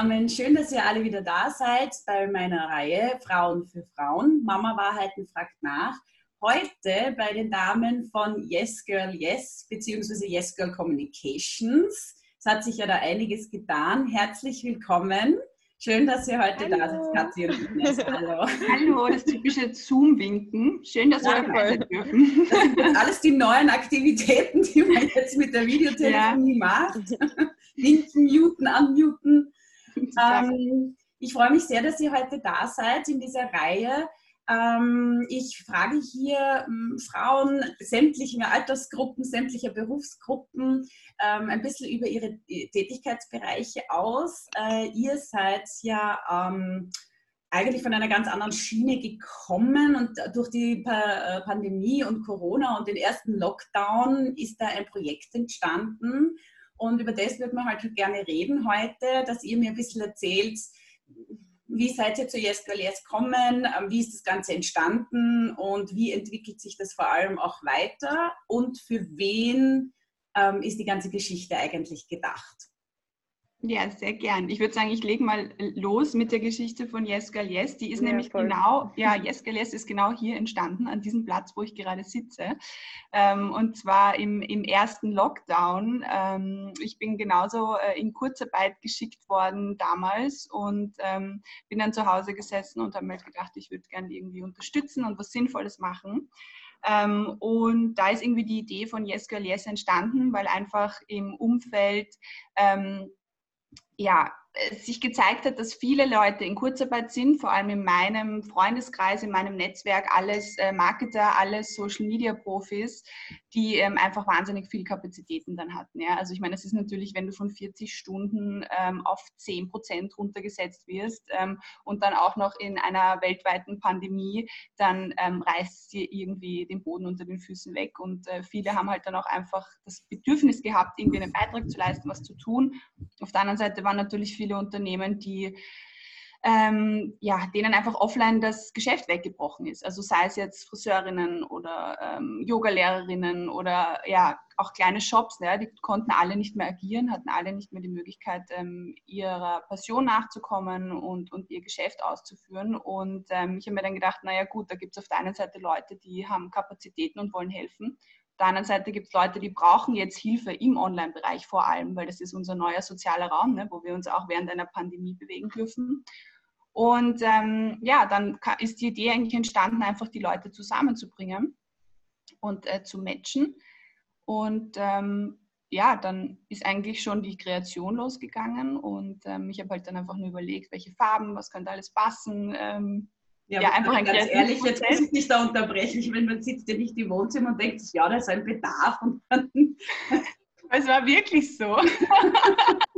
zusammen. Schön, dass ihr alle wieder da seid bei meiner Reihe Frauen für Frauen. Mama Wahrheiten fragt nach. Heute bei den Damen von Yes Girl Yes bzw. Yes Girl Communications. Es hat sich ja da einiges getan. Herzlich willkommen. Schön, dass ihr heute Hallo. da seid, Kathi und Ines. Hallo. Hallo, das typische Zoom-Winken. Schön, dass ja, wir dabei sein dürfen. Das sind jetzt alles die neuen Aktivitäten, die man jetzt mit der Videotelefonie ja. macht. Winken, muten, unmuten. Ähm, ich freue mich sehr, dass ihr heute da seid in dieser Reihe ähm, ich frage hier ähm, Frauen sämtlicher Altersgruppen, sämtlicher Berufsgruppen ähm, ein bisschen über ihre Tätigkeitsbereiche aus. Äh, ihr seid ja eigentlich von einer ganz anderen Schiene gekommen und durch die pa Pandemie und Corona und den ersten Lockdown ist da ein Projekt entstanden. Und über das wird man halt gerne reden heute, dass ihr mir ein bisschen erzählt, wie seid ihr zu Yes Girl Yes kommen? Ähm, wie ist das Ganze entstanden und wie entwickelt sich das vor allem auch weiter? Und für wen ähm, ist die ganze Geschichte eigentlich gedacht? Ja, sehr gern. Ich würde sagen, ich lege mal los mit der Geschichte von Yes Girl Yes. Die ist ja, nämlich voll. genau, ja, Yes Girl Yes ist genau hier entstanden, an diesem Platz, wo ich gerade sitze. Ähm, und zwar im, im ersten Lockdown. Ähm, ich bin genauso äh, in Kurzarbeit geschickt worden damals und ähm, bin dann zu Hause gesessen und habe mir gedacht, ich würde gerne irgendwie unterstützen und was Sinnvolles machen. Ähm, und da ist irgendwie die Idee von Yes Girl Yes entstanden, weil einfach im Umfeld ähm, ja, sich gezeigt hat, dass viele Leute in Kurzarbeit sind, vor allem in meinem Freundeskreis, in meinem Netzwerk, alles äh, Marketer, alles Social-Media-Profis, die ähm, einfach wahnsinnig viel Kapazitäten dann hatten. Ja? Also ich meine, es ist natürlich, wenn du von 40 Stunden ähm, auf 10 Prozent runtergesetzt wirst ähm, und dann auch noch in einer weltweiten Pandemie, dann ähm, reißt dir irgendwie den Boden unter den Füßen weg. Und äh, viele haben halt dann auch einfach das Bedürfnis gehabt, irgendwie einen Beitrag zu leisten, was zu tun. Auf der anderen Seite waren natürlich viele Unternehmen, die ähm, ja, denen einfach offline das Geschäft weggebrochen ist. Also sei es jetzt Friseurinnen oder ähm, Yogalehrerinnen oder ja, auch kleine Shops, ja, die konnten alle nicht mehr agieren, hatten alle nicht mehr die Möglichkeit, ähm, ihrer Passion nachzukommen und, und ihr Geschäft auszuführen. Und ähm, ich habe mir dann gedacht, naja gut, da gibt es auf der einen Seite Leute, die haben Kapazitäten und wollen helfen der anderen Seite gibt es Leute, die brauchen jetzt Hilfe im Online-Bereich vor allem, weil das ist unser neuer sozialer Raum, ne, wo wir uns auch während einer Pandemie bewegen dürfen. Und ähm, ja, dann ist die Idee eigentlich entstanden, einfach die Leute zusammenzubringen und äh, zu matchen. Und ähm, ja, dann ist eigentlich schon die Kreation losgegangen und ähm, ich habe halt dann einfach nur überlegt, welche Farben, was könnte alles passen, ähm, ja, ja einfach ein ganz ehrlich, jetzt muss ich dich da unterbrechen. Ich meine, man sitzt ja nicht im Wohnzimmer und denkt, ja, da ist ein Bedarf. Und dann es war wirklich so.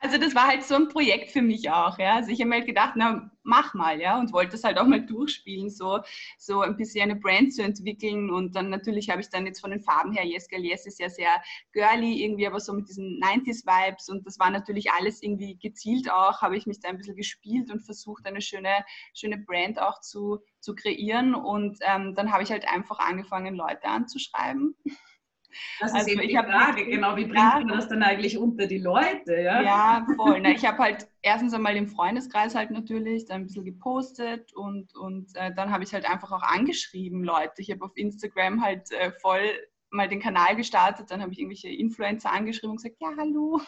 Also das war halt so ein Projekt für mich auch, ja. Also ich habe mir halt gedacht, na, mach mal, ja, und wollte das halt auch mal durchspielen, so, so ein bisschen eine Brand zu entwickeln. Und dann natürlich habe ich dann jetzt von den Farben her, Yes Girl Yes ist ja sehr girly irgendwie, aber so mit diesen 90s-Vibes und das war natürlich alles irgendwie gezielt auch, habe ich mich da ein bisschen gespielt und versucht, eine schöne, schöne Brand auch zu, zu kreieren. Und ähm, dann habe ich halt einfach angefangen, Leute anzuschreiben das ist also eben die Frage, genau, wie bringt man das dann eigentlich unter die Leute? Ja, ja voll. Na, ich habe halt erstens einmal im Freundeskreis halt natürlich dann ein bisschen gepostet und, und äh, dann habe ich halt einfach auch angeschrieben, Leute. Ich habe auf Instagram halt äh, voll mal den Kanal gestartet, dann habe ich irgendwelche Influencer angeschrieben und gesagt, ja, hallo.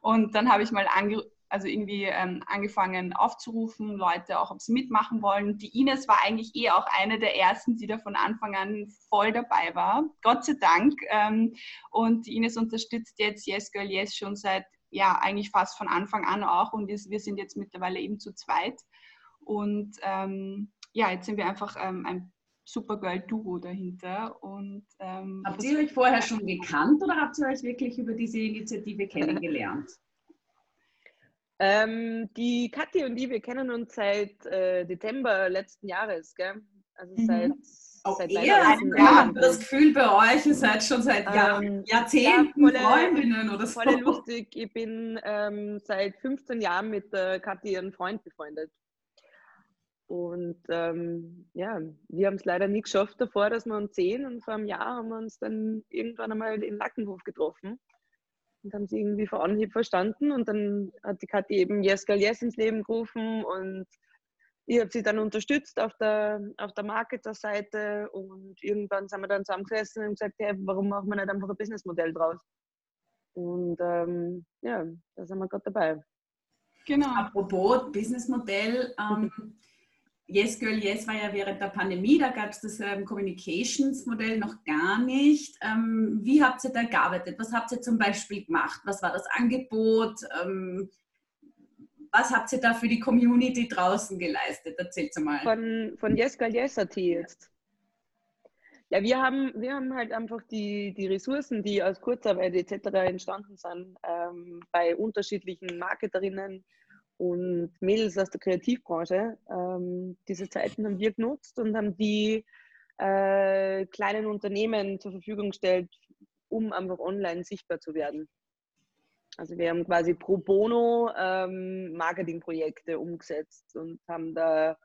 Und dann habe ich mal ange also irgendwie ähm, angefangen aufzurufen, Leute auch, ob sie mitmachen wollen. Die Ines war eigentlich eh auch eine der ersten, die da von Anfang an voll dabei war. Gott sei Dank. Ähm, und die Ines unterstützt jetzt Yes Girl Yes schon seit, ja, eigentlich fast von Anfang an auch. Und wir, sind jetzt mittlerweile eben zu zweit. Und ähm, ja, jetzt sind wir einfach ähm, ein Supergirl-Duo dahinter. Und, ähm, habt ihr euch vorher schon gekannt oder habt ihr euch wirklich über diese Initiative kennengelernt? Ähm, die Kathi und die, wir kennen uns seit äh, Dezember letzten Jahres, gell? Also mhm. seit. Auch seit ihr, ja, habe das Gefühl bei euch, ihr seid schon seit Jahr, ähm, Jahrzehnten ja, Freundinnen oder so. Voll lustig, ich bin ähm, seit 15 Jahren mit der Kathi ihren Freund befreundet. Und ähm, ja, wir haben es leider nie geschafft davor, dass wir uns sehen. Und vor einem Jahr haben wir uns dann irgendwann einmal in Lackenhof getroffen. Und haben sie irgendwie vor Anhieb verstanden. Und dann hat die Kathi eben Yes Girl Yes ins Leben gerufen und ich habe sie dann unterstützt auf der, auf der Marketer-Seite und irgendwann sind wir dann zusammengesessen und gesagt, hey, warum machen wir nicht einfach ein Businessmodell draus? Und ähm, ja, da sind wir gerade dabei. Genau. Apropos Businessmodell, ähm, Yes Girl Yes war ja während der Pandemie, da gab es das ähm, Communications-Modell noch gar nicht. Ähm, wie habt ihr da gearbeitet? Was habt ihr zum Beispiel gemacht? Was war das Angebot? Ähm, was habt ihr da für die Community draußen geleistet? Erzählt mal. Von, von Yes Girl Yes.at jetzt. Ja, wir haben, wir haben halt einfach die, die Ressourcen, die aus Kurzarbeit etc. entstanden sind, ähm, bei unterschiedlichen Marketerinnen und Mädels aus der Kreativbranche. Ähm, diese Zeiten haben wir genutzt und haben die äh, kleinen Unternehmen zur Verfügung gestellt, um einfach online sichtbar zu werden. Also wir haben quasi pro bono ähm, Marketingprojekte umgesetzt und haben da,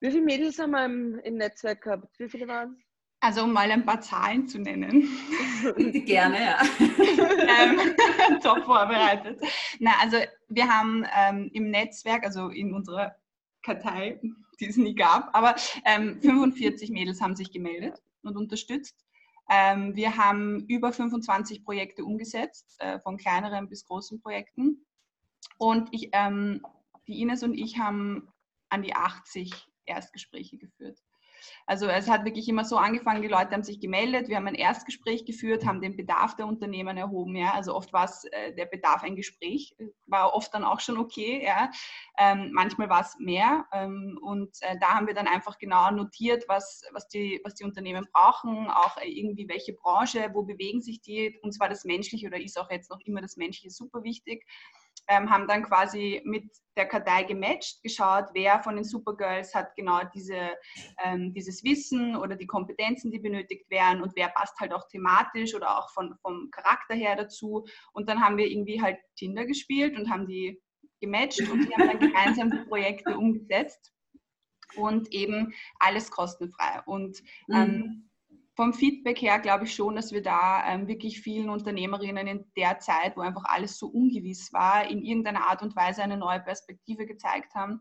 wie viele Mädels haben wir im, im Netzwerk gehabt? Wie viele waren es? Also um mal ein paar Zahlen zu nennen. Gerne, ja. ähm, top vorbereitet. Na, also wir haben ähm, im Netzwerk, also in unserer Kartei, die es nie gab, aber ähm, 45 Mädels haben sich gemeldet und unterstützt. Ähm, wir haben über 25 Projekte umgesetzt, äh, von kleineren bis großen Projekten. Und ich, ähm, die Ines und ich haben an die 80 Erstgespräche geführt. Also es hat wirklich immer so angefangen, die Leute haben sich gemeldet, wir haben ein Erstgespräch geführt, haben den Bedarf der Unternehmen erhoben. Ja? Also oft war es äh, der Bedarf ein Gespräch, war oft dann auch schon okay. Ja? Ähm, manchmal war es mehr. Ähm, und äh, da haben wir dann einfach genau notiert, was, was, die, was die Unternehmen brauchen, auch äh, irgendwie welche Branche, wo bewegen sich die. Und zwar das Menschliche oder ist auch jetzt noch immer das Menschliche super wichtig ähm, haben dann quasi mit der Kartei gematcht, geschaut, wer von den Supergirls hat genau diese, ähm, dieses Wissen oder die Kompetenzen, die benötigt werden und wer passt halt auch thematisch oder auch von, vom Charakter her dazu. Und dann haben wir irgendwie halt Tinder gespielt und haben die gematcht und die haben dann gemeinsam die Projekte umgesetzt und eben alles kostenfrei. Und ähm, mhm vom Feedback her glaube ich schon, dass wir da ähm, wirklich vielen Unternehmerinnen in der Zeit, wo einfach alles so ungewiss war, in irgendeiner Art und Weise eine neue Perspektive gezeigt haben.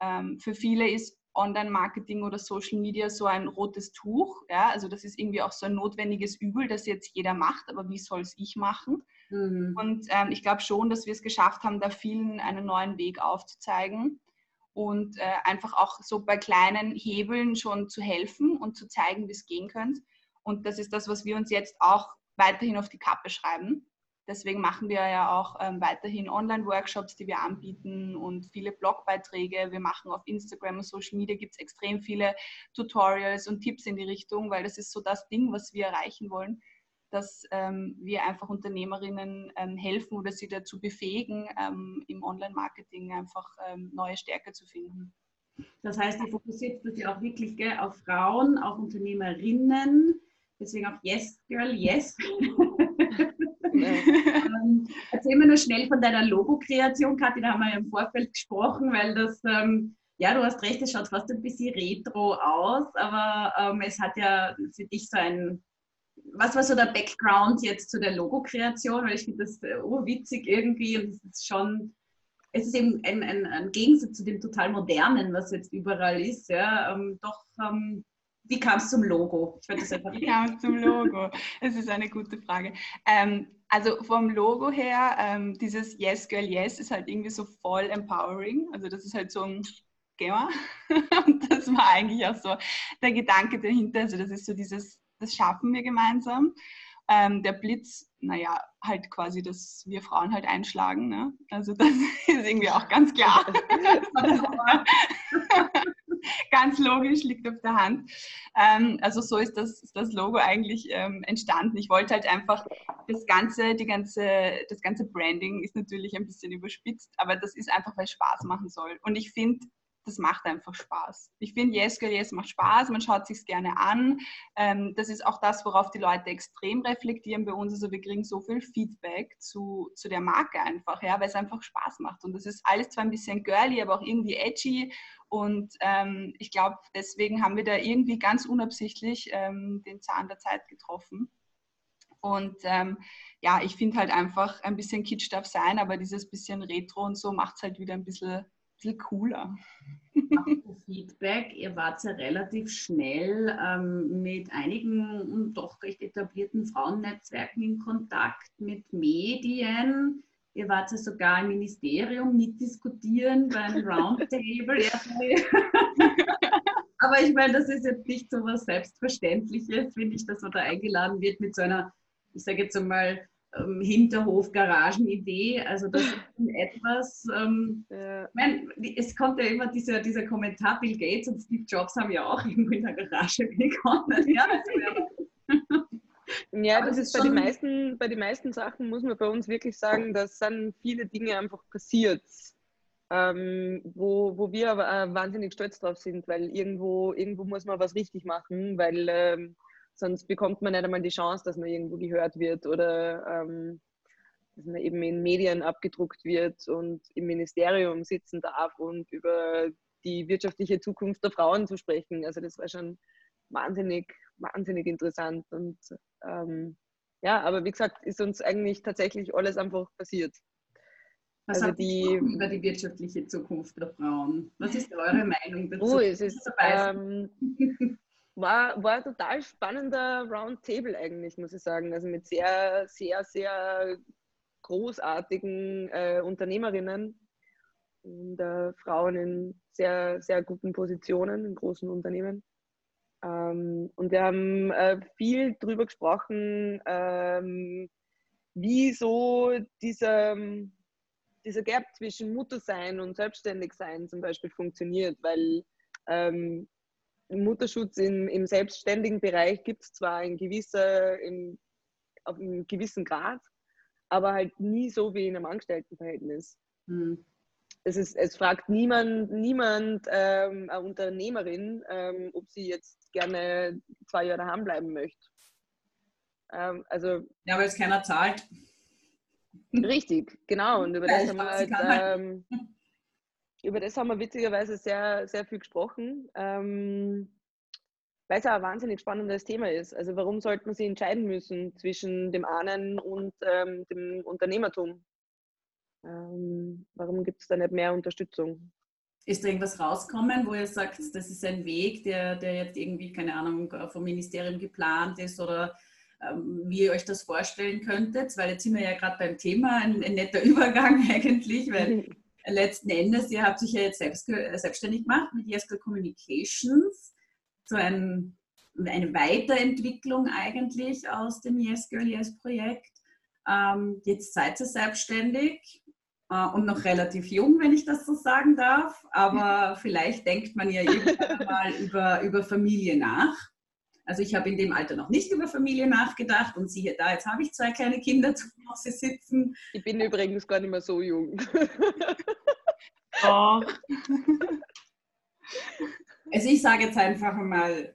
Ähm, für viele ist Online-Marketing oder Social Media so ein rotes Tuch. Ja? Also das ist irgendwie auch so ein notwendiges Übel, das jetzt jeder macht, aber wie soll es ich machen? Mhm. Und ähm, ich glaube schon, dass wir es geschafft haben, da vielen einen neuen Weg aufzuzeigen und äh, einfach auch so bei kleinen Hebeln schon zu helfen und zu zeigen, wie es gehen könnte. Und das ist das, was wir uns jetzt auch weiterhin auf die Kappe schreiben. Deswegen machen wir ja auch ähm, weiterhin Online-Workshops, die wir anbieten und viele Blogbeiträge. Wir machen auf Instagram und Social Media gibt es extrem viele Tutorials und Tipps in die Richtung, weil das ist so das Ding, was wir erreichen wollen dass ähm, wir einfach Unternehmerinnen ähm, helfen oder sie dazu befähigen, ähm, im Online-Marketing einfach ähm, neue Stärke zu finden. Das heißt, ihr fokussiert sich auch wirklich gell, auf Frauen, auf Unternehmerinnen, deswegen auch Yes Girl, Yes. ähm, erzähl mir nur schnell von deiner Logo-Kreation, Kathi, da haben wir ja im Vorfeld gesprochen, weil das, ähm, ja, du hast recht, es schaut fast ein bisschen retro aus, aber ähm, es hat ja für dich so ein was war so der Background jetzt zu der Logo-Kreation? Weil ich finde das äh, urwitzig irgendwie und es ist schon, es ist eben ein, ein, ein, Gegensatz zu dem total modernen, was jetzt überall ist. Ja, ähm, doch, ähm, wie kam es zum Logo? Ich das einfach wie kam es zum Logo? Es ist eine gute Frage. Ähm, also vom Logo her, ähm, dieses Yes Girl Yes ist halt irgendwie so voll empowering. Also das ist halt so ein Gamer. Und das war eigentlich auch so der Gedanke dahinter. Also das ist so dieses das schaffen wir gemeinsam. Ähm, der Blitz, naja, halt quasi, dass wir Frauen halt einschlagen. Ne? Also das ist irgendwie auch ganz klar. ganz logisch, liegt auf der Hand. Ähm, also so ist das, das Logo eigentlich ähm, entstanden. Ich wollte halt einfach das ganze, die ganze, das ganze Branding ist natürlich ein bisschen überspitzt, aber das ist einfach, weil es Spaß machen soll. Und ich finde, das macht einfach Spaß. Ich finde, Yes Girl Yes macht Spaß, man schaut sich gerne an. Ähm, das ist auch das, worauf die Leute extrem reflektieren bei uns. Also wir kriegen so viel Feedback zu, zu der Marke einfach, ja, weil es einfach Spaß macht. Und das ist alles zwar ein bisschen girly, aber auch irgendwie edgy. Und ähm, ich glaube, deswegen haben wir da irgendwie ganz unabsichtlich ähm, den Zahn der Zeit getroffen. Und ähm, ja, ich finde halt einfach, ein bisschen Kitsch darf sein, aber dieses bisschen Retro und so macht es halt wieder ein bisschen, bisschen cooler. Feedback, ihr wart ja relativ schnell ähm, mit einigen doch recht etablierten Frauennetzwerken in Kontakt, mit Medien. Ihr wart ja sogar im Ministerium mitdiskutieren beim Roundtable. Aber ich meine, das ist jetzt nicht so was Selbstverständliches, finde ich, dass man da eingeladen wird mit so einer, ich sage jetzt einmal, ähm, Hinterhof-Garagen-Idee. Also das ist etwas, ähm, ja. mein, es kommt ja immer dieser, dieser Kommentar, Bill Gates und Steve Jobs haben ja auch irgendwo in der Garage begonnen. Ja, ja das ist bei den, meisten, bei den meisten Sachen, muss man bei uns wirklich sagen, dass sind viele Dinge einfach passiert. Ähm, wo, wo wir aber äh, wahnsinnig stolz drauf sind, weil irgendwo, irgendwo muss man was richtig machen, weil ähm, sonst bekommt man nicht einmal die Chance, dass man irgendwo gehört wird oder ähm, dass man eben in Medien abgedruckt wird und im Ministerium sitzen darf und über die wirtschaftliche Zukunft der Frauen zu sprechen. Also das war schon wahnsinnig, wahnsinnig interessant. Und ähm, ja, aber wie gesagt, ist uns eigentlich tatsächlich alles einfach passiert. Was also die, über die wirtschaftliche Zukunft der Frauen? Was ist eure Meinung dazu? Oh, es ist, ähm, war, war ein total spannender Roundtable eigentlich, muss ich sagen. Also mit sehr, sehr, sehr großartigen äh, Unternehmerinnen und äh, Frauen in sehr, sehr guten Positionen in großen Unternehmen. Ähm, und wir haben äh, viel darüber gesprochen, ähm, wie so dieser, dieser Gap zwischen Muttersein und Selbstständigsein zum Beispiel funktioniert, weil ähm, Mutterschutz im, im selbstständigen Bereich gibt es zwar in gewisser, in, auf einem gewissen Grad, aber halt nie so wie in einem Angestelltenverhältnis. Mhm. Es, ist, es fragt niemand, niemand ähm, eine Unternehmerin, ähm, ob sie jetzt gerne zwei Jahre daheim bleiben möchte. Ähm, also, ja, weil es keiner zahlt. Richtig, genau. Und über das haben wir halt, ähm, über das haben wir witzigerweise sehr, sehr viel gesprochen, ähm, weil es auch ein wahnsinnig spannendes Thema ist. Also warum sollte man sich entscheiden müssen zwischen dem einen und ähm, dem Unternehmertum? Ähm, warum gibt es da nicht mehr Unterstützung? Ist da irgendwas rauskommen, wo ihr sagt, das ist ein Weg, der, der jetzt irgendwie, keine Ahnung, vom Ministerium geplant ist oder ähm, wie ihr euch das vorstellen könntet? Weil jetzt sind wir ja gerade beim Thema, ein, ein netter Übergang eigentlich, weil letzten Endes, ihr habt sich ja jetzt selbst, äh, selbstständig gemacht mit Jesko Communications, so ein, eine Weiterentwicklung eigentlich aus dem Yes Girl Yes Projekt. Ähm, jetzt seid ihr selbstständig äh, und noch relativ jung, wenn ich das so sagen darf, aber vielleicht denkt man ja irgendwann mal über, über Familie nach. Also ich habe in dem Alter noch nicht über Familie nachgedacht und siehe da, jetzt habe ich zwei kleine Kinder zu Hause sitzen. Ich bin übrigens gar nicht mehr so jung. Doch. Also ich sage jetzt einfach mal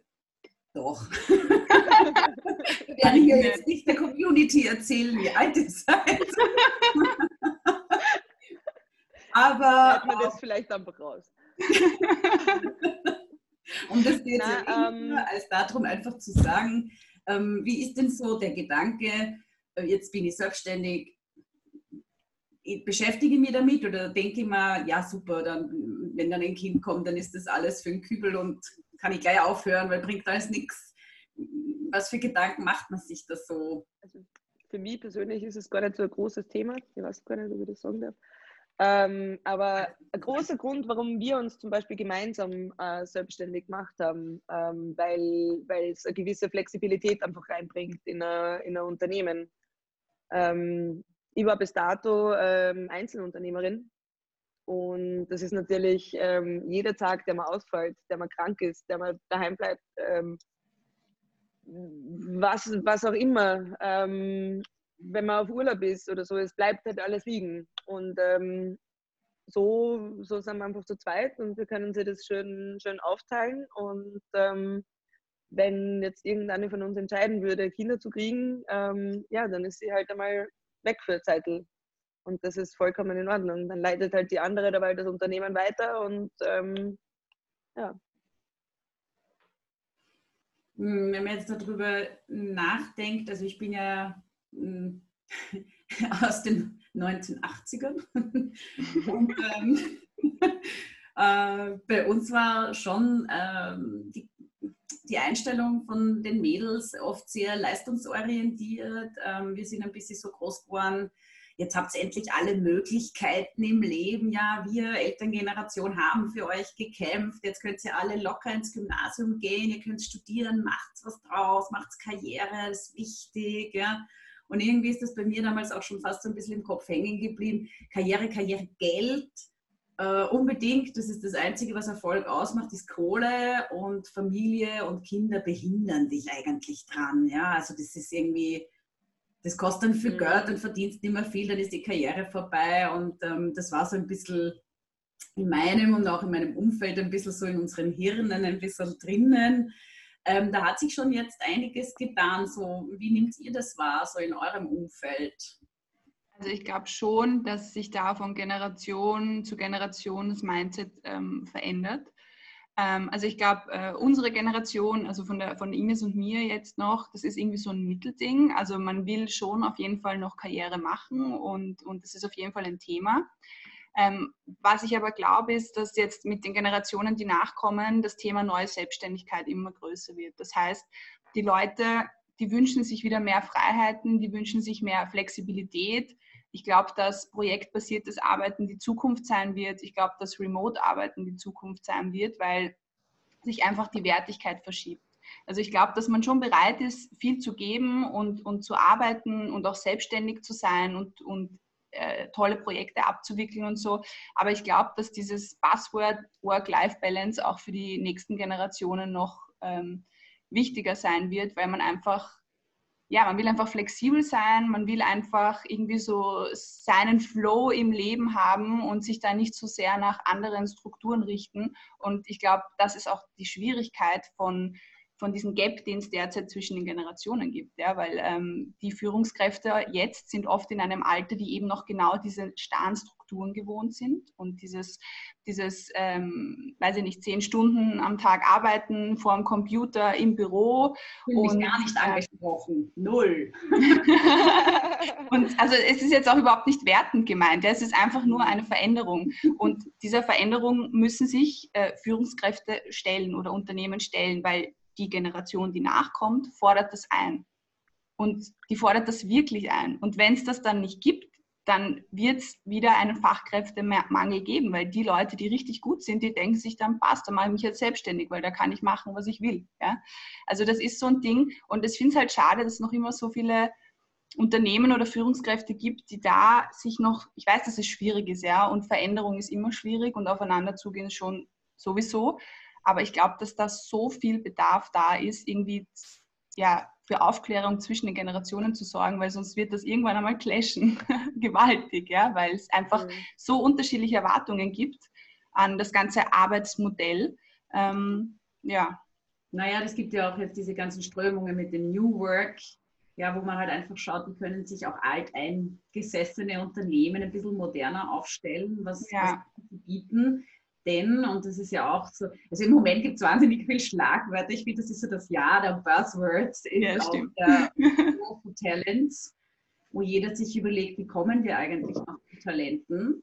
doch. Wir werden hier jetzt nicht der Community erzählen, wie alt ihr seid. Aber. Hört man das vielleicht einfach raus. um das geht es ja ähm, als darum, einfach zu sagen, ähm, wie ist denn so der Gedanke, jetzt bin ich selbstständig, ich beschäftige mich damit oder denke ich mir, ja super, dann, wenn dann ein Kind kommt, dann ist das alles für einen Kübel und kann ich gleich aufhören, weil bringt alles nichts. Was für Gedanken macht man sich da so? Also für mich persönlich ist es gar nicht so ein großes Thema. Ich weiß gar nicht, ob ich das sagen darf. Ähm, aber ein großer Grund, warum wir uns zum Beispiel gemeinsam äh, selbstständig gemacht haben, ähm, weil, es eine gewisse Flexibilität einfach reinbringt in ein, in ein Unternehmen. Ähm, ich war bis dato ähm, Einzelunternehmerin und das ist natürlich ähm, jeder Tag, der mal ausfällt, der mal krank ist, der mal daheim bleibt, ähm, was, was auch immer, wenn man auf Urlaub ist oder so, es bleibt halt alles liegen. Und ähm, so, so sind wir einfach zu zweit und wir können sie das schön, schön aufteilen. Und ähm, wenn jetzt irgendeine von uns entscheiden würde, Kinder zu kriegen, ähm, ja, dann ist sie halt einmal weg für Zeitl. Und das ist vollkommen in Ordnung. Dann leitet halt die andere dabei das Unternehmen weiter und ähm, ja. hm, wenn man jetzt darüber nachdenkt, also ich bin ja hm, aus den 1980ern und ähm, äh, bei uns war schon ähm, die, die, Einstellung von den Mädels oft sehr leistungsorientiert. Ähm, wir sind ein bisschen so groß geworden, jetzt habt ihr endlich alle Möglichkeiten im Leben. Ja, wir Elterngeneration haben für euch gekämpft. Jetzt könnt ihr alle locker ins Gymnasium gehen, ihr könnt studieren, macht was draus, macht Karriere, ist wichtig. Ja. Und irgendwie ist das bei mir damals auch schon fast so ein bisschen im Kopf hängen geblieben. Karriere, Karriere, Geld. Uh, unbedingt, das ist das Einzige, was Erfolg ausmacht, ist Kohle und Familie und Kinder behindern dich eigentlich dran. Ja, also das ist irgendwie, das kostet dann viel mhm. Geld und verdienst nicht mehr viel, dann ist die Karriere vorbei. Und ähm, das war so ein bisschen in meinem und auch in meinem Umfeld ein bisschen so in unseren Hirnen ein bisschen drinnen. Ähm, da hat sich schon jetzt einiges getan. So, wie nehmt ihr das wahr, so in eurem Umfeld? Also ich glaube schon, dass sich da von Generation zu Generation das Mindset ähm, verändert. Ähm, also ich glaube, äh, unsere Generation, also von, der, von Ines und mir jetzt noch, das ist irgendwie so ein Mittelding. Also man will schon auf jeden Fall noch Karriere machen und, und das ist auf jeden Fall ein Thema. Ähm, was ich aber glaube, ist, dass jetzt mit den Generationen, die nachkommen, das Thema neue Selbstständigkeit immer größer wird. Das heißt, die Leute, die wünschen sich wieder mehr Freiheiten, die wünschen sich mehr Flexibilität, ich glaube, dass projektbasiertes Arbeiten die Zukunft sein wird. Ich glaube, dass Remote-Arbeiten die Zukunft sein wird, weil sich einfach die Wertigkeit verschiebt. Also ich glaube, dass man schon bereit ist, viel zu geben und, und zu arbeiten und auch selbstständig zu sein und, und äh, tolle Projekte abzuwickeln und so. Aber ich glaube, dass dieses Buzzword Work-Life-Balance auch für die nächsten Generationen noch ähm, wichtiger sein wird, weil man einfach ja, man will einfach flexibel sein, man will einfach irgendwie so seinen Flow im Leben haben und sich da nicht so sehr nach anderen Strukturen richten. Und ich glaube, das ist auch die Schwierigkeit von, von diesem Gap, den es derzeit zwischen den Generationen gibt. Ja, weil ähm, die Führungskräfte jetzt sind oft in einem Alter, die eben noch genau diese starren Strukturen gewohnt sind und dieses dieses, ähm, weiß ich nicht, zehn Stunden am Tag arbeiten vor dem Computer im Büro. Ich bin und, gar nicht äh, angesprochen. Null. und also es ist jetzt auch überhaupt nicht wertend gemeint. Es ist einfach nur eine Veränderung. Und dieser Veränderung müssen sich äh, Führungskräfte stellen oder Unternehmen stellen, weil die Generation, die nachkommt, fordert das ein. Und die fordert das wirklich ein. Und wenn es das dann nicht gibt, dann wird es wieder einen Fachkräftemangel geben, weil die Leute, die richtig gut sind, die denken sich dann, passt, dann mache ich mich jetzt selbstständig, weil da kann ich machen, was ich will. Ja? Also das ist so ein Ding und ich finde es halt schade, dass es noch immer so viele Unternehmen oder Führungskräfte gibt, die da sich noch, ich weiß, dass es schwierig ist, ja, und Veränderung ist immer schwierig und aufeinander zugehen schon sowieso, aber ich glaube, dass da so viel Bedarf da ist, irgendwie ja, für Aufklärung zwischen den Generationen zu sorgen, weil sonst wird das irgendwann einmal clashen, gewaltig, ja, weil es einfach mhm. so unterschiedliche Erwartungen gibt an das ganze Arbeitsmodell. Ähm, ja. Naja, es gibt ja auch jetzt diese ganzen Strömungen mit dem New Work, ja, wo man halt einfach schaut, wie können sich auch alteingesessene Unternehmen ein bisschen moderner aufstellen, was, ja. was sie bieten denn, und das ist ja auch so, also im Moment gibt es wahnsinnig viel Schlagwörter. Ich finde, das ist so das Jahr der Buzzwords in ja, der Talents, wo jeder sich überlegt, wie kommen wir eigentlich noch zu Talenten.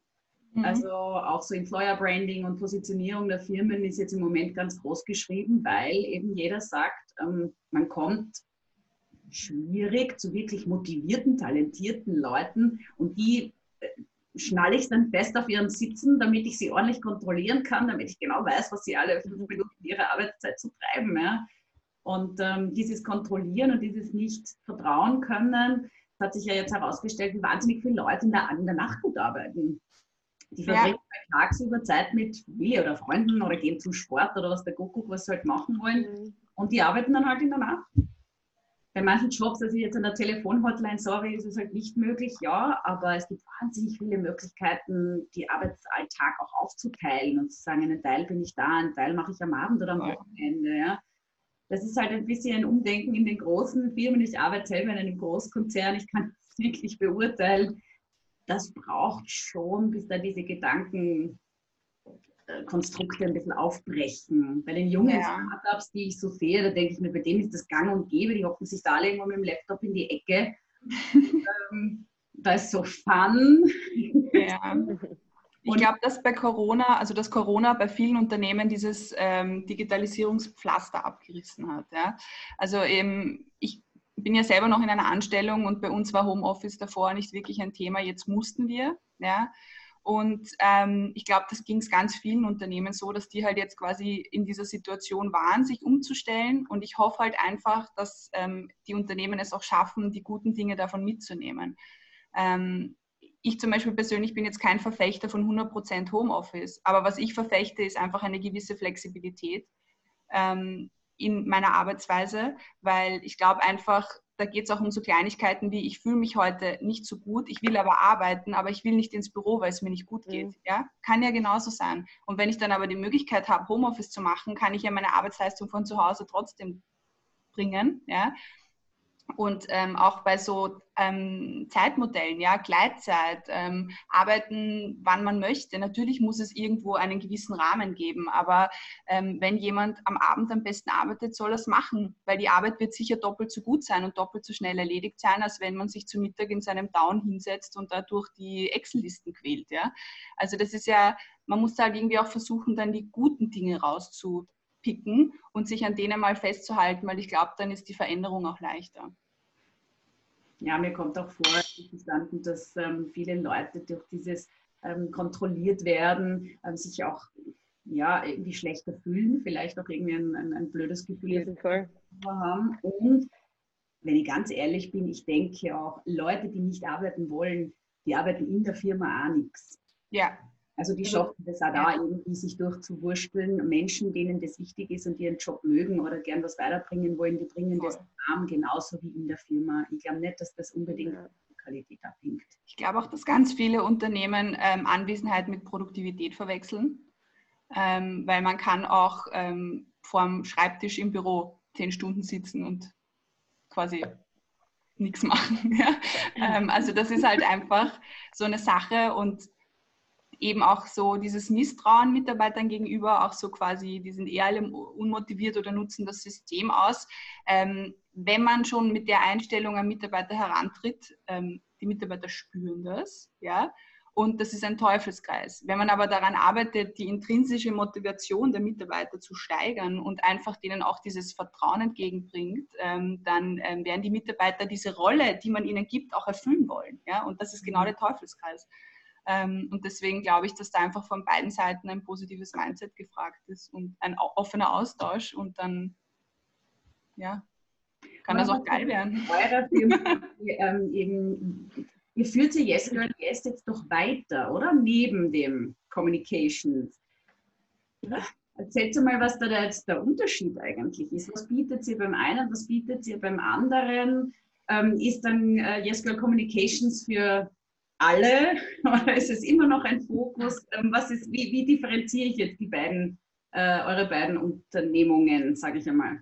Mhm. Also auch so Employer Branding und Positionierung der Firmen ist jetzt im Moment ganz groß geschrieben, weil eben jeder sagt, ähm, man kommt schwierig zu wirklich motivierten, talentierten Leuten und die äh, schnalle ich dann fest auf ihren Sitzen, damit ich sie ordentlich kontrollieren kann, damit ich genau weiß, was sie alle fünf Minuten ihrer Arbeitszeit zu treiben. Ja. Und ähm, dieses Kontrollieren und dieses nicht vertrauen können, hat sich ja jetzt herausgestellt, wie wahnsinnig viele Leute in der, in der Nachtgut arbeiten. Die verbringen ja. tagsüber Zeit mit Familie oder Freunden oder gehen zum Sport oder was der Kuckuck, was sie halt machen wollen. Mhm. Und die arbeiten dann halt in der Nacht bei manchen Jobs, also jetzt an der Telefonhotline, sorry, ist es halt nicht möglich, ja, aber es gibt wahnsinnig viele Möglichkeiten, die Arbeitsalltag auch aufzuteilen und zu sagen, einen Teil bin ich da, einen Teil mache ich am Abend oder am Wochenende, ja. Das ist halt ein bisschen ein Umdenken in den großen Firmen. Ich arbeite selber in einem Großkonzern, ich kann es wirklich beurteilen. Das braucht schon, bis da diese Gedanken Konstrukte ein bisschen aufbrechen. Bei den jungen ja. Startups, die ich so sehe, da denke ich mir, bei denen ist das gang und gäbe, die hocken sich da alle irgendwo mit dem Laptop in die Ecke. ähm, da ist so Fun. Ja. Ich glaube, dass bei Corona, also dass Corona bei vielen Unternehmen dieses ähm, Digitalisierungspflaster abgerissen hat. Ja? Also eben, ich bin ja selber noch in einer Anstellung und bei uns war Homeoffice davor nicht wirklich ein Thema. Jetzt mussten wir. Ja? Und ähm, ich glaube, das ging es ganz vielen Unternehmen so, dass die halt jetzt quasi in dieser Situation waren, sich umzustellen. Und ich hoffe halt einfach, dass ähm, die Unternehmen es auch schaffen, die guten Dinge davon mitzunehmen. Ähm, ich zum Beispiel persönlich bin jetzt kein Verfechter von 100% Homeoffice, aber was ich verfechte, ist einfach eine gewisse Flexibilität ähm, in meiner Arbeitsweise, weil ich glaube einfach, da geht es auch um so Kleinigkeiten wie, ich fühle mich heute nicht so gut, ich will aber arbeiten, aber ich will nicht ins Büro, weil es mir nicht gut geht. Mhm. Ja? Kann ja genauso sein. Und wenn ich dann aber die Möglichkeit habe, Homeoffice zu machen, kann ich ja meine Arbeitsleistung von zu Hause trotzdem bringen. Ja? Und ähm, auch bei so ähm, Zeitmodellen, ja, Gleitzeit, ähm, arbeiten, wann man möchte. Natürlich muss es irgendwo einen gewissen Rahmen geben, aber ähm, wenn jemand am Abend am besten arbeitet, soll er es machen, weil die Arbeit wird sicher doppelt so gut sein und doppelt so schnell erledigt sein, als wenn man sich zu Mittag in seinem Down hinsetzt und dadurch die Excel-Listen quält. Ja? Also das ist ja, man muss halt irgendwie auch versuchen, dann die guten Dinge rauszu picken und sich an denen mal festzuhalten, weil ich glaube, dann ist die Veränderung auch leichter. Ja, mir kommt auch vor, verstanden, dass ähm, viele Leute durch dieses ähm, kontrolliert werden, ähm, sich auch ja, irgendwie schlechter fühlen, vielleicht auch irgendwie ein, ein, ein blödes Gefühl haben. Und wenn ich ganz ehrlich bin, ich denke auch, Leute, die nicht arbeiten wollen, die arbeiten in der Firma auch nichts. Ja, also die schaffen das auch da irgendwie, sich durchzuwursteln. Menschen, denen das wichtig ist und ihren Job mögen oder gern was weiterbringen wollen, die bringen Voll. das arm, genauso wie in der Firma. Ich glaube nicht, dass das unbedingt ja. Qualität abhängt. Ich glaube auch, dass ganz viele Unternehmen ähm, Anwesenheit mit Produktivität verwechseln, ähm, weil man kann auch ähm, vorm Schreibtisch im Büro zehn Stunden sitzen und quasi nichts machen. Ja? Ähm, also das ist halt einfach so eine Sache und eben auch so dieses Misstrauen Mitarbeitern gegenüber, auch so quasi, die sind eher alle unmotiviert oder nutzen das System aus. Ähm, wenn man schon mit der Einstellung an Mitarbeiter herantritt, ähm, die Mitarbeiter spüren das, ja, und das ist ein Teufelskreis. Wenn man aber daran arbeitet, die intrinsische Motivation der Mitarbeiter zu steigern und einfach denen auch dieses Vertrauen entgegenbringt, ähm, dann ähm, werden die Mitarbeiter diese Rolle, die man ihnen gibt, auch erfüllen wollen. Ja? Und das ist genau mhm. der Teufelskreis. Ähm, und deswegen glaube ich, dass da einfach von beiden Seiten ein positives Mindset gefragt ist und ein offener Austausch und dann, ja, kann das auch geil werden. ähm, eben, ihr führt ihr Yes Girl Yes jetzt doch weiter, oder? Neben dem Communications. Erzählt mal, was da jetzt der Unterschied eigentlich ist. Was bietet sie beim einen, was bietet sie beim anderen? Ähm, ist dann äh, Yes Girl Communications für alle oder ist es immer noch ein Fokus? Ähm, was ist, wie, wie differenziere ich jetzt die beiden, äh, eure beiden Unternehmungen, sage ich einmal?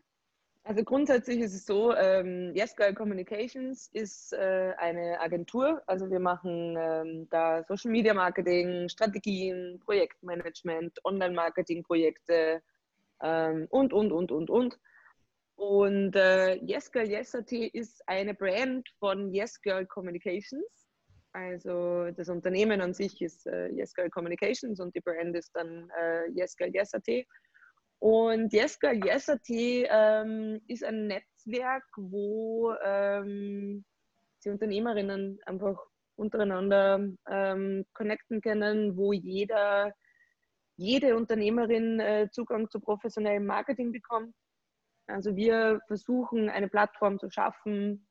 Also grundsätzlich ist es so, ähm, Yes Girl Communications ist äh, eine Agentur. Also wir machen ähm, da Social Media Marketing, Strategien, Projektmanagement, Online-Marketing-Projekte ähm, und, und, und, und, und. Und äh, Yes Girl Yes.at ist eine Brand von Yes Girl Communications. Also das Unternehmen an sich ist äh, YesGirl Communications und die Brand ist dann äh, YesGirl Yes.at. Und YesGirl Yes.at ähm, ist ein Netzwerk, wo ähm, die Unternehmerinnen einfach untereinander ähm, connecten können, wo jeder, jede Unternehmerin äh, Zugang zu professionellem Marketing bekommt. Also wir versuchen eine Plattform zu schaffen,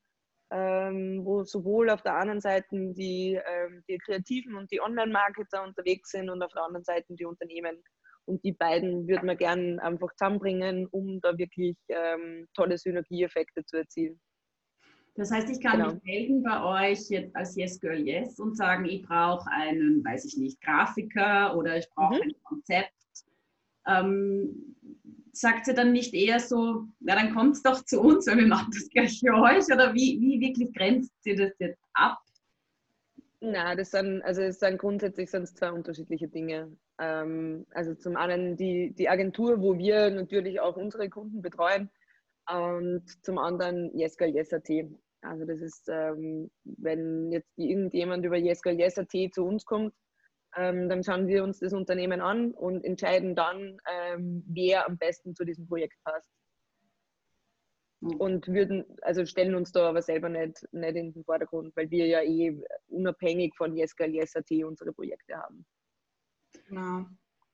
ähm, wo sowohl auf der anderen Seite die, ähm, die Kreativen und die Online-Marketer unterwegs sind und auf der anderen Seite die Unternehmen. Und die beiden würden wir gerne einfach zusammenbringen, um da wirklich ähm, tolle Synergieeffekte zu erzielen. Das heißt, ich kann genau. mich melden bei euch jetzt als Yes Girl Yes und sagen, ich brauche einen, weiß ich nicht, Grafiker oder ich brauche mhm. ein Konzept. Ähm, sagt sie dann nicht eher so, na dann kommt es doch zu uns, weil wir machen das gleich für euch? Oder wie, wie wirklich grenzt sie das jetzt ab? Na, das sind, also es sind grundsätzlich es zwei unterschiedliche Dinge. Ähm, also zum einen die, die Agentur, wo wir natürlich auch unsere Kunden betreuen und zum anderen Jeska Yes.at. Also das ist, ähm, wenn jetzt irgendjemand über Jeska Yes.at zu uns kommt, ähm, dann schauen wir uns das Unternehmen an und entscheiden dann, ähm, wer am besten zu diesem Projekt passt. Mhm. Und würden, also stellen uns da aber selber nicht, nicht in den Vordergrund, weil wir ja eh unabhängig von Jeska Yes.at unsere Projekte haben. Genau.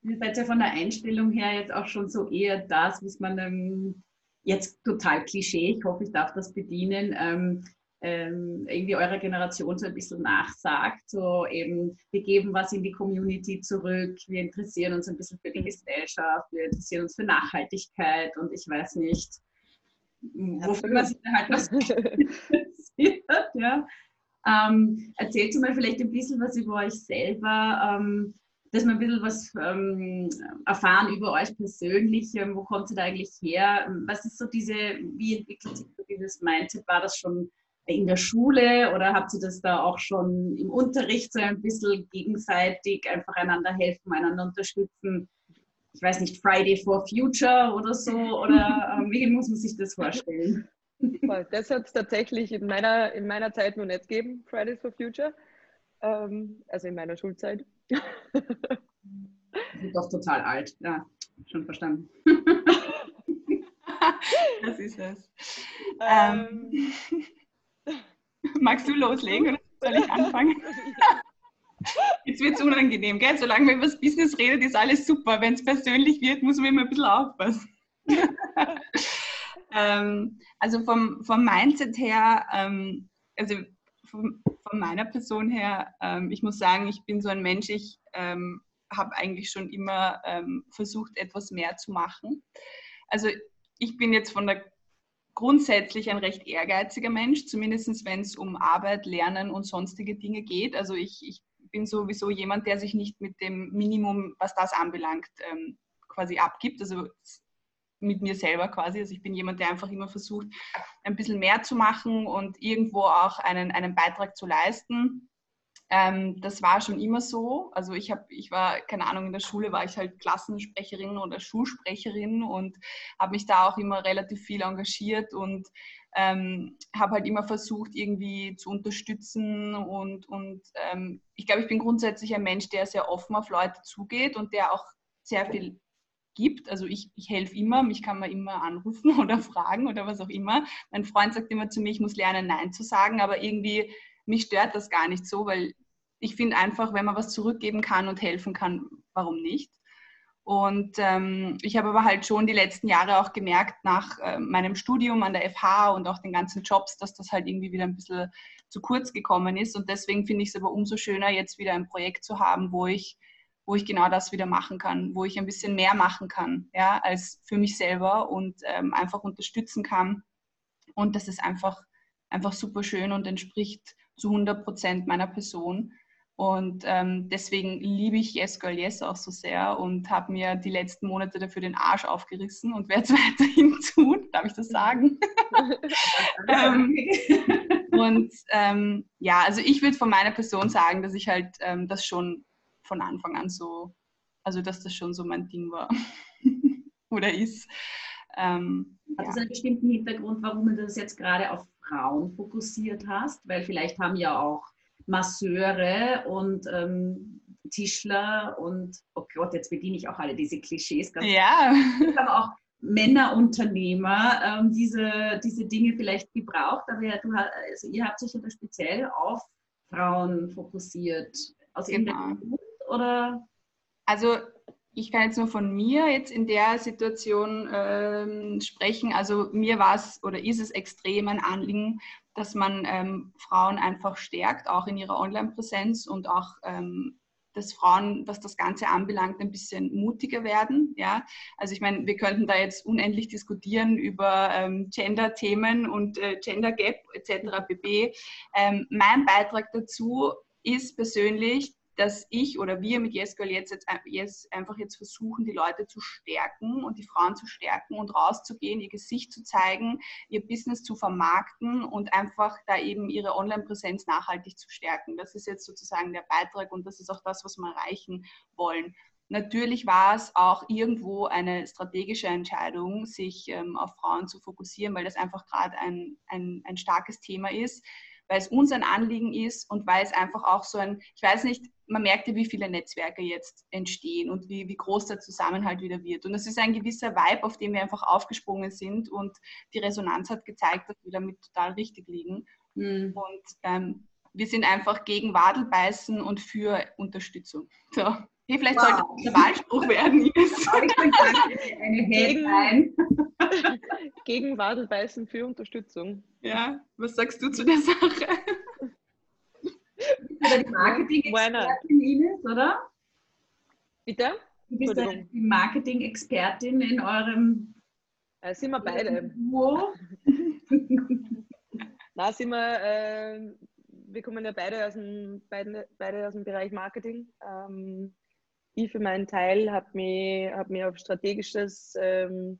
Ihr seid ja von der Einstellung her jetzt auch schon so eher das, was man ähm, jetzt total Klischee, ich hoffe, ich darf das bedienen, ähm, ähm, irgendwie eurer Generation so ein bisschen nachsagt. So eben, wir geben was in die Community zurück, wir interessieren uns ein bisschen für die Gesellschaft, wir interessieren uns für Nachhaltigkeit und ich weiß nicht, wofür man sich halt was interessiert. Ja. Ähm, erzählt mal vielleicht ein bisschen was über euch selber. Ähm, dass wir ein bisschen was ähm, erfahren über euch persönlich. Ähm, wo kommt ihr da eigentlich her? Was ist so diese, wie entwickelt sich so dieses Mindset? War das schon in der Schule oder habt ihr das da auch schon im Unterricht so ein bisschen gegenseitig einfach einander helfen, einander unterstützen? Ich weiß nicht, Friday for Future oder so? Oder ähm, wie muss man sich das vorstellen? Das hat es tatsächlich in meiner, in meiner Zeit noch nicht gegeben, Fridays for Future. Ähm, also in meiner Schulzeit. sind doch total alt. Ja, schon verstanden. das ist es. Ähm, magst du loslegen oder soll ich anfangen? Jetzt wird es unangenehm, gell? Solange man über das Business redet, ist alles super. Wenn es persönlich wird, muss man immer ein bisschen aufpassen. ähm, also vom, vom Mindset her, ähm, also von, von meiner Person her, ähm, ich muss sagen, ich bin so ein Mensch, ich ähm, habe eigentlich schon immer ähm, versucht, etwas mehr zu machen. Also ich bin jetzt von der grundsätzlich ein recht ehrgeiziger Mensch, zumindest wenn es um Arbeit, Lernen und sonstige Dinge geht. Also ich, ich bin sowieso jemand, der sich nicht mit dem Minimum, was das anbelangt, ähm, quasi abgibt. Also mit mir selber quasi. Also ich bin jemand, der einfach immer versucht, ein bisschen mehr zu machen und irgendwo auch einen, einen Beitrag zu leisten. Ähm, das war schon immer so. Also ich habe, ich war, keine Ahnung, in der Schule war ich halt Klassensprecherin oder Schulsprecherin und habe mich da auch immer relativ viel engagiert und ähm, habe halt immer versucht, irgendwie zu unterstützen und, und ähm, ich glaube, ich bin grundsätzlich ein Mensch, der sehr offen auf Leute zugeht und der auch sehr viel gibt. Also ich, ich helfe immer, mich kann man immer anrufen oder fragen oder was auch immer. Mein Freund sagt immer zu mir, ich muss lernen, Nein zu sagen, aber irgendwie mich stört das gar nicht so, weil ich finde einfach, wenn man was zurückgeben kann und helfen kann, warum nicht? Und ähm, ich habe aber halt schon die letzten Jahre auch gemerkt, nach äh, meinem Studium an der FH und auch den ganzen Jobs, dass das halt irgendwie wieder ein bisschen zu kurz gekommen ist. Und deswegen finde ich es aber umso schöner, jetzt wieder ein Projekt zu haben, wo ich wo ich genau das wieder machen kann, wo ich ein bisschen mehr machen kann, ja, als für mich selber und ähm, einfach unterstützen kann. Und das ist einfach, einfach super schön und entspricht zu 100 Prozent meiner Person. Und ähm, deswegen liebe ich Yes Girl Yes auch so sehr und habe mir die letzten Monate dafür den Arsch aufgerissen und werde es weiterhin tun, darf ich das sagen? ähm, und ähm, ja, also ich würde von meiner Person sagen, dass ich halt ähm, das schon von Anfang an so, also dass das schon so mein Ding war oder ist. Ähm, Hat ja. das einen bestimmten Hintergrund, warum du das jetzt gerade auf Frauen fokussiert hast? Weil vielleicht haben ja auch Masseure und ähm, Tischler und, oh Gott, jetzt bediene ich auch alle diese Klischees. Ganz ja. Aber auch Männerunternehmer ähm, diese, diese Dinge vielleicht gebraucht, aber ja, du, also ihr habt sich ja da speziell auf Frauen fokussiert. Aus genau. Grund oder? Also ich kann jetzt nur von mir jetzt in der Situation ähm, sprechen. Also mir war es oder ist es extrem ein Anliegen, dass man ähm, Frauen einfach stärkt, auch in ihrer Online-Präsenz und auch, ähm, dass Frauen, was das Ganze anbelangt, ein bisschen mutiger werden. Ja? Also ich meine, wir könnten da jetzt unendlich diskutieren über ähm, Gender-Themen und äh, Gender Gap etc. pp. Ähm, mein Beitrag dazu ist persönlich, dass ich oder wir mit Yes Girl jetzt, jetzt einfach jetzt versuchen, die Leute zu stärken und die Frauen zu stärken und rauszugehen, ihr Gesicht zu zeigen, ihr Business zu vermarkten und einfach da eben ihre Online-Präsenz nachhaltig zu stärken. Das ist jetzt sozusagen der Beitrag und das ist auch das, was wir erreichen wollen. Natürlich war es auch irgendwo eine strategische Entscheidung, sich ähm, auf Frauen zu fokussieren, weil das einfach gerade ein, ein, ein starkes Thema ist, weil es uns ein Anliegen ist und weil es einfach auch so ein, ich weiß nicht, man merkt ja, wie viele Netzwerke jetzt entstehen und wie, wie groß der Zusammenhalt wieder wird. Und es ist ein gewisser Vibe, auf dem wir einfach aufgesprungen sind und die Resonanz hat gezeigt, dass wir damit total richtig liegen. Mhm. Und ähm, wir sind einfach gegen Wadelbeißen und für Unterstützung. So. Hey, vielleicht wow. sollte das der Wahlspruch werden. gegen, gegen Wadelbeißen für Unterstützung. Ja, was sagst du zu der Sache? Oder die Marketing-Expertin Ines, oder? Bitte? Du bist die Marketing-Expertin in eurem. Äh, sind wir beide. Wo? Na, sind wir, äh, wir kommen ja beide aus dem, beide, beide aus dem Bereich Marketing. Ähm, ich für meinen Teil habe mich, hab mich auf strategisches, ähm,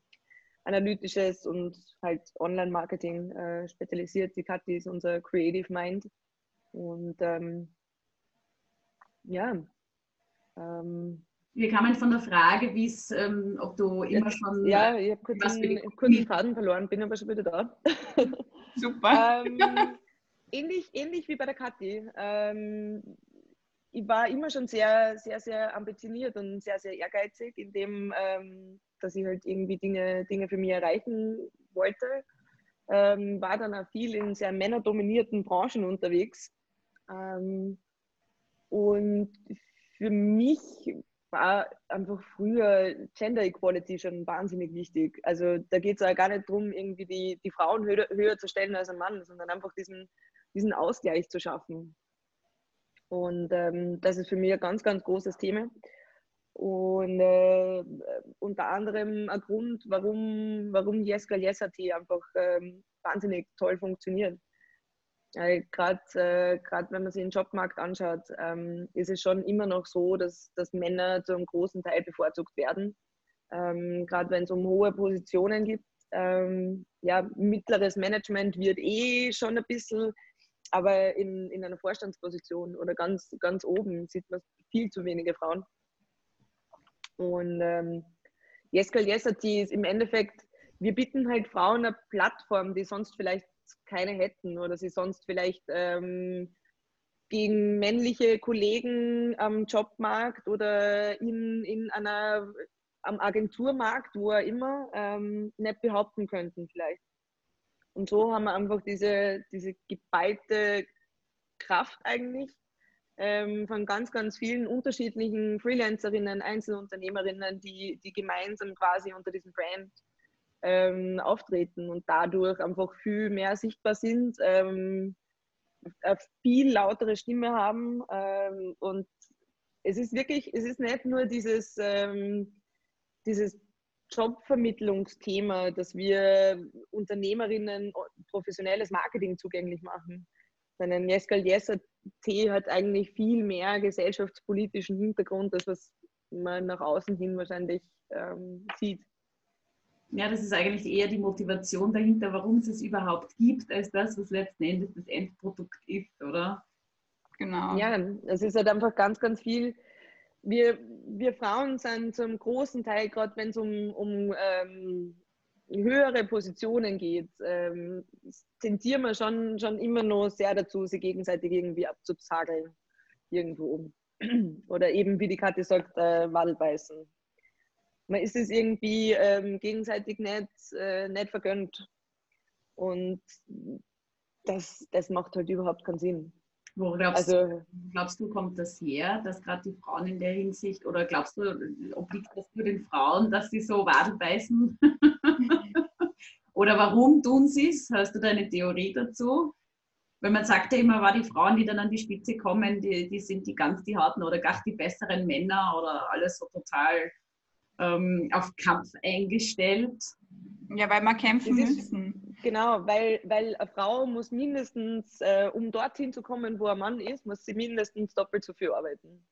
analytisches und halt Online-Marketing äh, spezialisiert. Die Kathi ist unser Creative Mind. Und ähm, ja. Ähm, wir kamen von der Frage, wie es, ähm, ob du immer jetzt, schon. Ja, ich habe kurz, kurz den Faden verloren, bin aber schon wieder da. Super. ähm, ähnlich, ähnlich wie bei der Kathi. Ähm, ich war immer schon sehr, sehr, sehr ambitioniert und sehr, sehr ehrgeizig, in dem, ähm, dass ich halt irgendwie Dinge, Dinge für mich erreichen wollte. Ähm, war dann auch viel in sehr männerdominierten Branchen unterwegs. Ähm, und für mich war einfach früher Gender Equality schon wahnsinnig wichtig. Also da geht es ja gar nicht darum, irgendwie die, die Frauen höher, höher zu stellen als ein Mann, sondern einfach diesen, diesen Ausgleich zu schaffen. Und ähm, das ist für mich ein ganz, ganz großes Thema. Und äh, unter anderem ein Grund, warum, warum Jeska Yesat einfach ähm, wahnsinnig toll funktioniert. Äh, Gerade äh, wenn man sich den Jobmarkt anschaut, ähm, ist es schon immer noch so, dass, dass Männer zu einem großen Teil bevorzugt werden. Ähm, Gerade wenn es um hohe Positionen geht. Ähm, ja, mittleres Management wird eh schon ein bisschen aber in, in einer Vorstandsposition oder ganz, ganz oben sieht man viel zu wenige Frauen. Und ähm, Jeskel Jesati ist im Endeffekt, wir bieten halt Frauen eine Plattform, die sonst vielleicht keine hätten oder sie sonst vielleicht ähm, gegen männliche Kollegen am Jobmarkt oder in, in einer, am Agenturmarkt, wo auch immer, ähm, nicht behaupten könnten vielleicht. Und so haben wir einfach diese, diese geballte Kraft eigentlich ähm, von ganz, ganz vielen unterschiedlichen Freelancerinnen, Einzelunternehmerinnen, die, die gemeinsam quasi unter diesem Brand ähm, auftreten und dadurch einfach viel mehr sichtbar sind, ähm, eine viel lautere Stimme haben. Ähm, und es ist wirklich, es ist nicht nur dieses, ähm, dieses Jobvermittlungsthema, dass wir Unternehmerinnen professionelles Marketing zugänglich machen. Sondern Jeskal Jesser T hat eigentlich viel mehr gesellschaftspolitischen Hintergrund, als was man nach außen hin wahrscheinlich ähm, sieht. Ja, das ist eigentlich eher die Motivation dahinter, warum es es überhaupt gibt, als das, was letzten Endes das Endprodukt ist, oder? Genau. Ja, es ist halt einfach ganz, ganz viel wir, wir Frauen sind zum großen Teil, gerade wenn es um, um ähm, höhere Positionen geht, ähm, tendieren wir schon, schon immer noch sehr dazu, sie gegenseitig irgendwie abzuzageln. Irgendwo. Oder eben, wie die Kathi sagt, äh, Wadelbeißen. Man ist es irgendwie ähm, gegenseitig nicht, äh, nicht vergönnt. Und das, das macht halt überhaupt keinen Sinn. Wo glaubst, also, glaubst du, kommt das her, dass gerade die Frauen in der Hinsicht, oder glaubst du, obliegt das nur den Frauen, dass sie so Wadel beißen? oder warum tun sie es? Hast du da eine Theorie dazu? Weil man sagt ja immer, war die Frauen, die dann an die Spitze kommen, die, die sind die ganz die harten oder gar die besseren Männer oder alles so total ähm, auf Kampf eingestellt. Ja, weil man kämpfen müssen. Genau, weil, weil eine Frau muss mindestens, äh, um dorthin zu kommen, wo ein Mann ist, muss sie mindestens doppelt so viel arbeiten.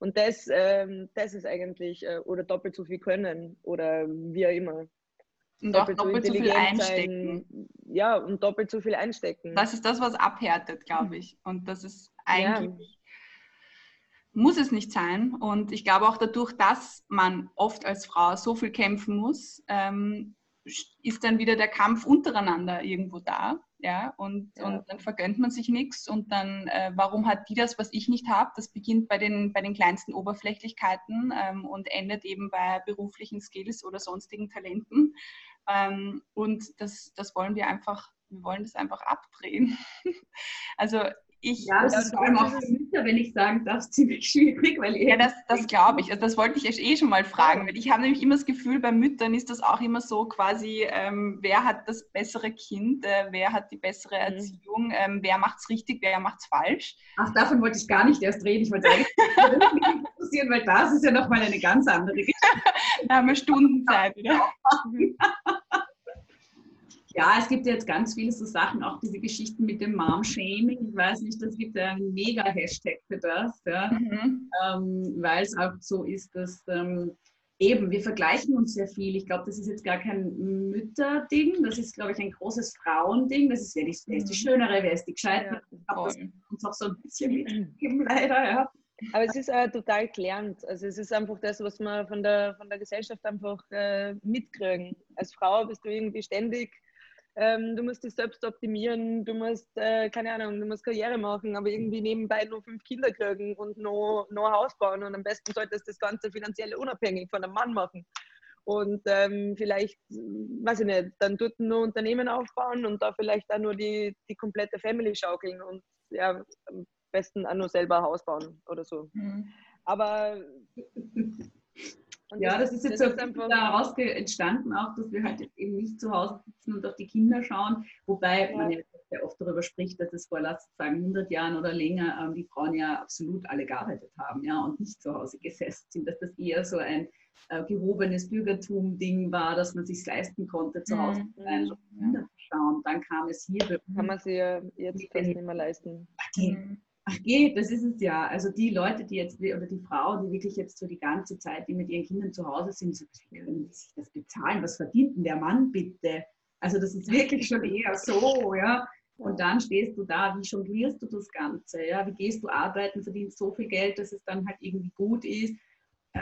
Und das, ähm, das ist eigentlich, äh, oder doppelt so viel können oder wie auch immer. Und doppelt, auch doppelt so, viel einstecken. Sein, ja, und doppelt so viel einstecken. Das ist das, was abhärtet, glaube ich. Und das ist eigentlich, ja. muss es nicht sein. Und ich glaube auch dadurch, dass man oft als Frau so viel kämpfen muss, ähm, ist dann wieder der Kampf untereinander irgendwo da. Ja, und, ja. und dann vergönnt man sich nichts und dann, äh, warum hat die das, was ich nicht habe? Das beginnt bei den, bei den kleinsten Oberflächlichkeiten ähm, und endet eben bei beruflichen Skills oder sonstigen Talenten. Ähm, und das, das wollen wir einfach, wir wollen das einfach abdrehen. also ich, ja, das ist vor allem auch für Mütter, wenn ich sagen darf, ziemlich schwierig, weil Ja, das, das glaube ich. Also das wollte ich eh schon mal fragen, weil ich habe nämlich immer das Gefühl, bei Müttern ist das auch immer so quasi, ähm, wer hat das bessere Kind, äh, wer hat die bessere mhm. Erziehung, ähm, wer macht es richtig, wer macht es falsch. Ach, davon wollte ich gar nicht erst reden. Ich wollte eigentlich interessieren, weil das ist ja nochmal eine ganz andere Geschichte. da haben wir Stundenzeit wieder. Ja, es gibt jetzt ganz viele so Sachen, auch diese Geschichten mit dem Mom-Shaming. Ich weiß nicht, es gibt einen Mega-Hashtag für das, ja, mhm. ähm, weil es auch so ist, dass ähm, eben, wir vergleichen uns sehr viel. Ich glaube, das ist jetzt gar kein Mütterding, das ist, glaube ich, ein großes Frauending. Das ist, wer, die, wer ist die mhm. Schönere, wer ist die Gescheite. Ja, ich glaube, das uns auch so ein bisschen mitgeben, leider, ja. Aber es ist äh, total gelernt. Also es ist einfach das, was wir von der, von der Gesellschaft einfach äh, mitkriegen. Als Frau bist du irgendwie ständig ähm, du musst dich selbst optimieren, du musst, äh, keine Ahnung, du musst Karriere machen, aber irgendwie nebenbei nur fünf Kinder kriegen und noch, noch ein Haus bauen und am besten solltest du das Ganze finanziell unabhängig von einem Mann machen. Und ähm, vielleicht, weiß ich nicht, dann dort nur Unternehmen aufbauen und da vielleicht auch nur die, die komplette Family schaukeln und ja, besten nur selber Haus bauen oder so. Mhm. Aber und ja, das, das ist jetzt das so ist daraus entstanden, auch, dass wir halt jetzt eben nicht zu Hause sitzen und auf die Kinder schauen, wobei ja. man ja sehr oft darüber spricht, dass es vor, lass sagen, 100 Jahren oder länger ähm, die Frauen ja absolut alle gearbeitet haben ja, und nicht zu Hause gesessen sind, dass das eher so ein äh, gehobenes Bürgertum-Ding war, dass man sich leisten konnte, zu Hause zu sein, mhm. Kinder zu schauen. Dann kam es hier. Kann man sich ja jetzt fast nicht mehr leisten. Okay. Mhm. Ach geht, das ist es ja. Also die Leute, die jetzt, oder die Frauen, die wirklich jetzt so die ganze Zeit, die mit ihren Kindern zu Hause sind, so, wie können die sich das bezahlen? Was verdient denn der Mann bitte? Also das ist wirklich schon eher so, ja. Und dann stehst du da, wie jonglierst du das Ganze? Ja? Wie gehst du arbeiten, verdienst so viel Geld, dass es dann halt irgendwie gut ist? Äh,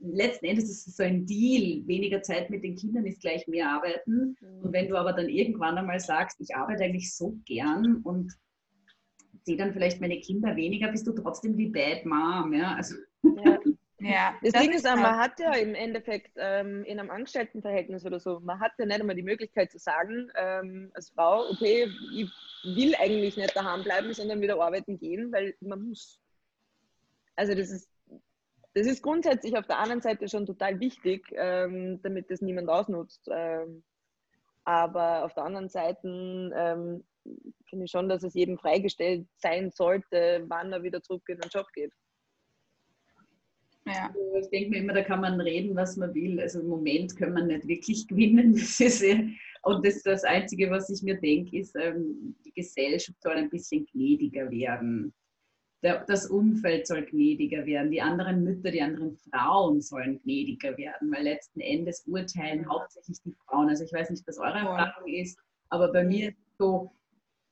letzten Endes ist es so ein Deal. Weniger Zeit mit den Kindern ist gleich mehr arbeiten. Und wenn du aber dann irgendwann einmal sagst, ich arbeite eigentlich so gern und sehe dann vielleicht meine Kinder weniger, bist du trotzdem die Bad Mom. Ja, also. ja. Ja, das, das Ding ist, man hat ja im Endeffekt ähm, in einem Angestelltenverhältnis oder so, man hat ja nicht einmal die Möglichkeit zu sagen, ähm, als Frau, okay, ich will eigentlich nicht daheim bleiben, sondern wieder arbeiten gehen, weil man muss. Also das ist, das ist grundsätzlich auf der anderen Seite schon total wichtig, ähm, damit das niemand ausnutzt. Ähm, aber auf der anderen Seite ähm, finde ich schon, dass es jedem freigestellt sein sollte, wann er wieder zurück in den Job geht. Ja. Also ich denke mir immer, da kann man reden, was man will. Also im Moment kann man nicht wirklich gewinnen. Das ist, und das, das Einzige, was ich mir denke, ist, ähm, die Gesellschaft soll ein bisschen gnädiger werden. das Umfeld soll gnädiger werden. Die anderen Mütter, die anderen Frauen sollen gnädiger werden, weil letzten Endes urteilen hauptsächlich die Frauen. Also ich weiß nicht, was eure Erfahrung ist, aber bei mir ist es so,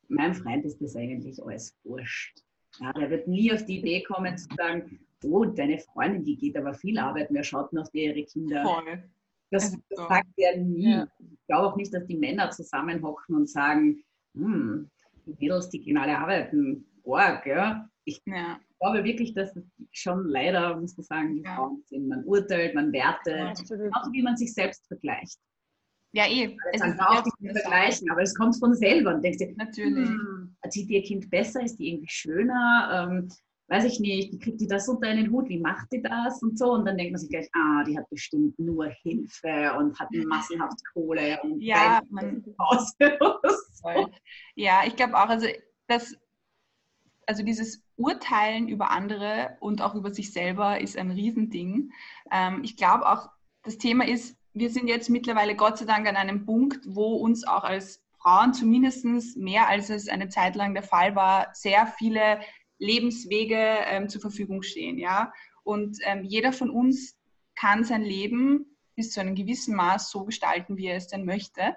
meinem Freund ist das eigentlich alles wurscht. Ja, der wird nie auf die Idee kommen zu sagen, oh, deine Freundin, die geht aber viel arbeiten, wer schaut noch die ihre Kinder? Voll. Das, das sagt er nie. Ja. Ich glaube auch nicht, dass die Männer zusammenhocken und sagen, hm, die Mädels, die gehen alle arbeiten. Org, ja. Ich ja. glaube wirklich, dass es schon leider, muss man sagen, die. Frauen sind. Man urteilt, man wertet, genauso wie man sich selbst vergleicht. Ja, eh. Es ist auch nicht vergleichen, aber es kommt von selber und denkst dir, natürlich. Hm, erzieht ihr Kind besser, ist die irgendwie schöner, ähm, weiß ich nicht, wie kriegt die das unter einen Hut, wie macht die das? Und so. Und dann denkt man sich gleich, ah, die hat bestimmt nur Hilfe und hat massenhaft Kohle und ja, man, ja, ich glaube auch, also das, also dieses Urteilen über andere und auch über sich selber ist ein Riesending. Ähm, ich glaube auch, das Thema ist, wir sind jetzt mittlerweile Gott sei Dank an einem Punkt, wo uns auch als Frauen zumindest mehr als es eine Zeit lang der Fall war, sehr viele Lebenswege ähm, zur Verfügung stehen. Ja? Und ähm, jeder von uns kann sein Leben bis zu einem gewissen Maß so gestalten, wie er es denn möchte.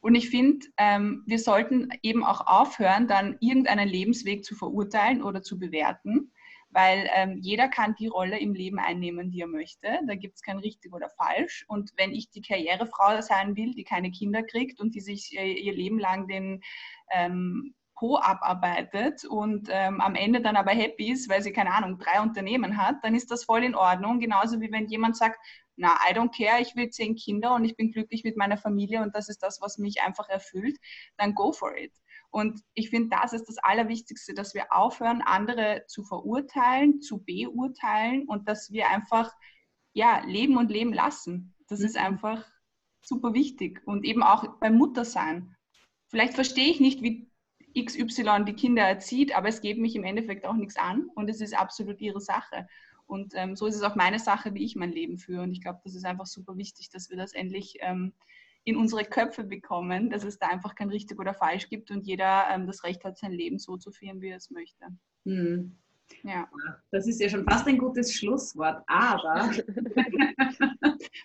Und ich finde, ähm, wir sollten eben auch aufhören, dann irgendeinen Lebensweg zu verurteilen oder zu bewerten, weil ähm, jeder kann die Rolle im Leben einnehmen, die er möchte. Da gibt es kein richtig oder falsch. Und wenn ich die Karrierefrau sein will, die keine Kinder kriegt und die sich äh, ihr Leben lang den ähm, Po abarbeitet und ähm, am Ende dann aber happy ist, weil sie, keine Ahnung, drei Unternehmen hat, dann ist das voll in Ordnung. Genauso wie wenn jemand sagt, na, I don't care, ich will zehn Kinder und ich bin glücklich mit meiner Familie und das ist das, was mich einfach erfüllt, dann go for it. Und ich finde, das ist das Allerwichtigste, dass wir aufhören, andere zu verurteilen, zu beurteilen und dass wir einfach ja, leben und leben lassen. Das mhm. ist einfach super wichtig. Und eben auch beim Muttersein. Vielleicht verstehe ich nicht, wie XY die Kinder erzieht, aber es geht mich im Endeffekt auch nichts an und es ist absolut ihre Sache. Und ähm, so ist es auch meine Sache, wie ich mein Leben führe. Und ich glaube, das ist einfach super wichtig, dass wir das endlich ähm, in unsere Köpfe bekommen, dass es da einfach kein richtig oder falsch gibt und jeder ähm, das Recht hat, sein Leben so zu führen, wie er es möchte. Hm. Ja. Das ist ja schon fast ein gutes Schlusswort, aber.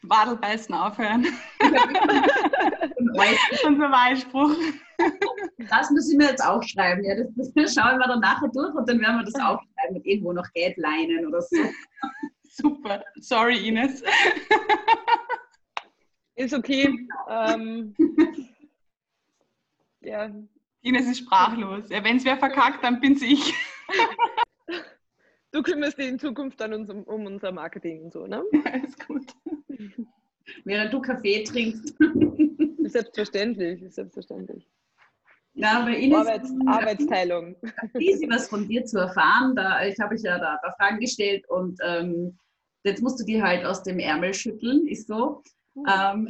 Wadelbeißen aufhören. Unser Wahlspruch. Das müssen wir jetzt aufschreiben. Ja, das, das schauen wir dann nachher durch und dann werden wir das aufschreiben mit irgendwo noch Geldleinen oder so. Super. Sorry, Ines. Ist okay. Ähm, ja. Ines ist sprachlos. Ja, Wenn es wer verkackt, dann bin's ich. Du kümmerst dich in Zukunft dann um, um unser Marketing und so, ne? Ja, ist gut. Während du Kaffee trinkst. Selbstverständlich, selbstverständlich. Ja, aber Ines, Arbeits, Arbeitsteilung. Easy was von dir zu erfahren. Da, ich habe ich ja da ein paar Fragen gestellt und ähm, jetzt musst du dir halt aus dem Ärmel schütteln, ist so. Mhm. Ähm,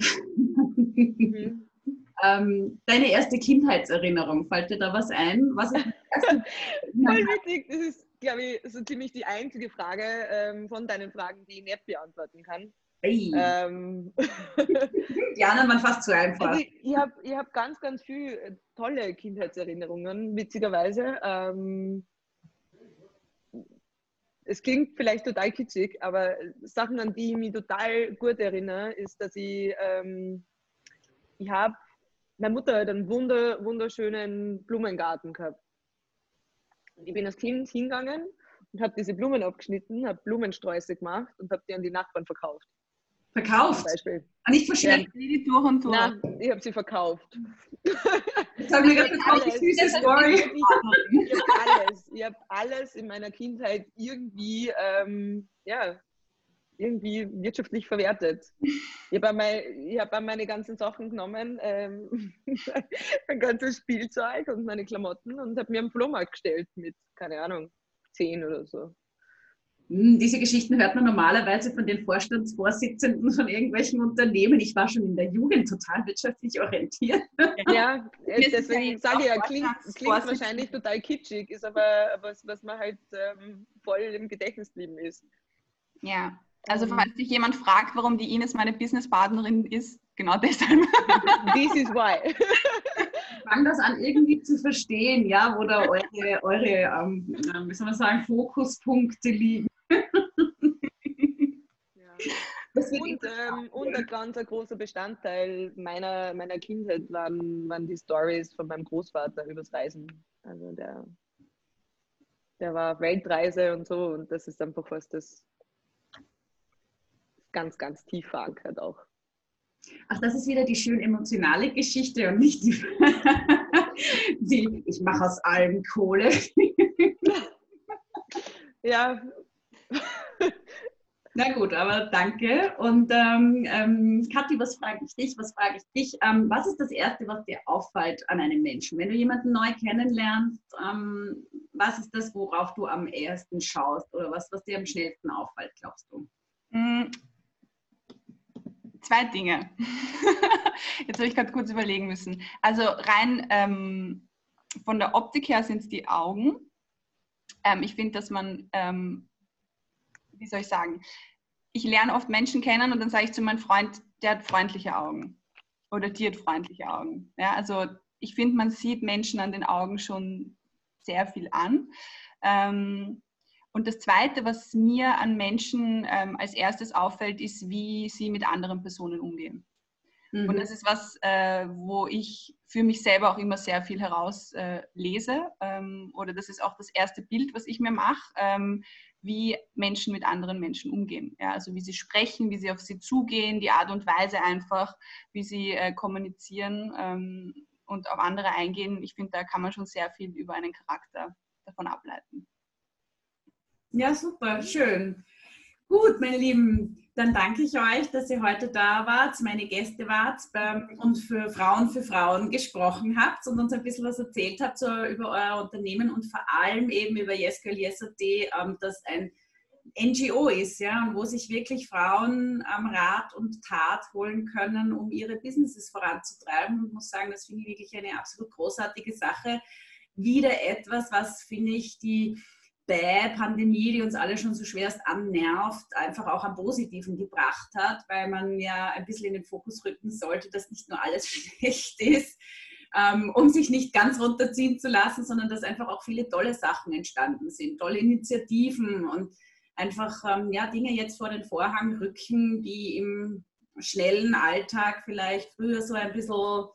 mhm. ähm, deine erste Kindheitserinnerung, fällt dir da was ein? Was ist Voll witzig, das ist, glaube ich, so ziemlich die einzige Frage ähm, von deinen Fragen, die ich nicht beantworten kann. Hey. Ähm. Die anderen waren fast zu einfach. Also ich ich habe ich hab ganz, ganz viele tolle Kindheitserinnerungen, witzigerweise. Ähm, es klingt vielleicht total kitschig, aber Sachen, an die ich mich total gut erinnere, ist, dass ich, ähm, ich habe, meine Mutter hat einen wunder, wunderschönen Blumengarten gehabt. Ich bin als Kind hingegangen und habe diese Blumen abgeschnitten, habe Blumensträuße gemacht und habe die an die Nachbarn verkauft. Verkauft? Ah, nicht verschenkt? Ja. durch und durch. Nein, ich habe sie verkauft. Jetzt habe ich gerade eine süße Story. Ich habe alles, ich habe alles in meiner Kindheit irgendwie, ähm, ja, irgendwie wirtschaftlich verwertet. Ich habe einmal, hab meine ganzen Sachen genommen, ähm, mein ganzes Spielzeug und meine Klamotten und habe mir einen Flohmarkt gestellt mit, keine Ahnung, zehn oder so. Hm, diese Geschichten hört man normalerweise von den Vorstandsvorsitzenden von irgendwelchen Unternehmen. Ich war schon in der Jugend total wirtschaftlich orientiert. Ja, deswegen sage ich ja, klingt, klingt wahrscheinlich total kitschig, ist aber was, was man halt ähm, voll im Gedächtnis geblieben ist. Ja, also falls sich jemand fragt, warum die Ines meine Businesspartnerin ist, genau deshalb. This is why. Fang das an irgendwie zu verstehen, ja, wo da eure, eure ähm, wie soll man sagen, Fokuspunkte liegen. Und, ähm, und ein ganz ein großer Bestandteil meiner, meiner Kindheit waren, waren die Stories von meinem Großvater übers Reisen. Also der, der war auf Weltreise und so und das ist einfach was, das ganz, ganz tief verankert auch. Ach, das ist wieder die schön emotionale Geschichte und nicht die, die ich mache aus allem Kohle. ja, na gut, aber danke. Und ähm, ähm, Kathi, was frage ich dich? Was frage ich dich? Ähm, was ist das Erste, was dir auffällt an einem Menschen? Wenn du jemanden neu kennenlernst, ähm, was ist das, worauf du am ersten schaust oder was, was dir am schnellsten auffällt, glaubst du? Mm, zwei Dinge. Jetzt habe ich gerade kurz überlegen müssen. Also rein ähm, von der Optik her sind es die Augen. Ähm, ich finde, dass man wie soll ich sagen, ich lerne oft Menschen kennen und dann sage ich zu meinem Freund, der hat freundliche Augen oder die hat freundliche Augen. Ja, also ich finde, man sieht Menschen an den Augen schon sehr viel an. Ähm, und das Zweite, was mir an Menschen ähm, als erstes auffällt, ist, wie sie mit anderen Personen umgehen. Mhm. Und das ist was, äh, wo ich für mich selber auch immer sehr viel herauslese. Äh, ähm, oder das ist auch das erste Bild, was ich mir mache, ähm, wie Menschen mit anderen Menschen umgehen. Ja, also wie sie sprechen, wie sie auf sie zugehen, die Art und Weise einfach, wie sie äh, kommunizieren ähm, und auf andere eingehen. Ich finde, da kann man schon sehr viel über einen Charakter davon ableiten. Ja, super, schön. Gut, meine Lieben, dann danke ich euch, dass ihr heute da wart, meine Gäste wart ähm, und für Frauen für Frauen gesprochen habt und uns ein bisschen was erzählt habt über euer Unternehmen und vor allem eben über Yescal Yes.at, ähm, das ein NGO ist, ja, und wo sich wirklich Frauen am Rat und Tat holen können, um ihre Businesses voranzutreiben. Ich muss sagen, das finde ich wirklich eine absolut großartige Sache. Wieder etwas, was, finde ich, die Pandemie, die uns alle schon so schwerst annervt, einfach auch am Positiven gebracht hat, weil man ja ein bisschen in den Fokus rücken sollte, dass nicht nur alles schlecht ist, ähm, um sich nicht ganz runterziehen zu lassen, sondern dass einfach auch viele tolle Sachen entstanden sind, tolle Initiativen und einfach ähm, ja, Dinge jetzt vor den Vorhang rücken, die im schnellen Alltag vielleicht früher so ein bisschen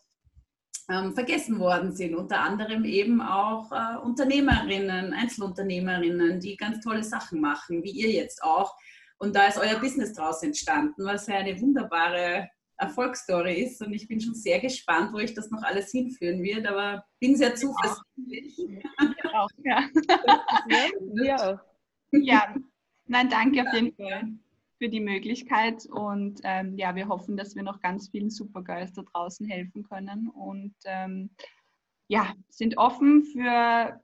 ähm, vergessen worden sind. Unter anderem eben auch äh, Unternehmerinnen, Einzelunternehmerinnen, die ganz tolle Sachen machen, wie ihr jetzt auch. Und da ist euer Business daraus entstanden, was ja eine wunderbare Erfolgsstory ist. Und ich bin schon sehr gespannt, wo ich das noch alles hinführen wird, aber bin sehr zuversichtlich. Ja, auch, ja. ja. ja, nein, danke auf jeden Fall für die Möglichkeit und ähm, ja, wir hoffen, dass wir noch ganz vielen Supergirls da draußen helfen können und ähm, ja, sind offen für,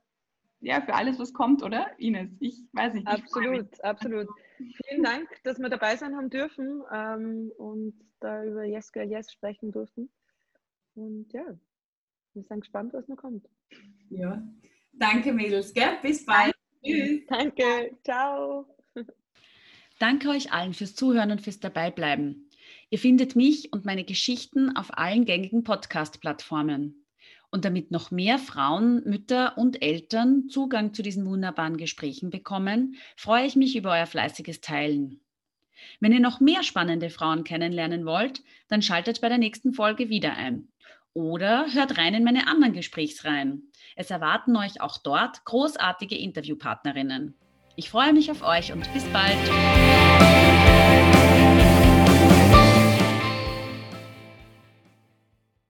ja, für alles, was kommt, oder Ines? Ich weiß nicht. Absolut, absolut. Vielen Dank, dass wir dabei sein haben dürfen ähm, und da über Yes Girl Yes sprechen durften. Und ja, wir sind gespannt, was noch kommt. Ja, danke Mädels, gell? bis bald. Tschüss. Danke, ciao. Danke euch allen fürs Zuhören und fürs Dabeibleiben. Ihr findet mich und meine Geschichten auf allen gängigen Podcast-Plattformen. Und damit noch mehr Frauen, Mütter und Eltern Zugang zu diesen wunderbaren Gesprächen bekommen, freue ich mich über euer fleißiges Teilen. Wenn ihr noch mehr spannende Frauen kennenlernen wollt, dann schaltet bei der nächsten Folge wieder ein. Oder hört rein in meine anderen Gesprächsreihen. Es erwarten euch auch dort großartige Interviewpartnerinnen. Ich freue mich auf euch und bis bald.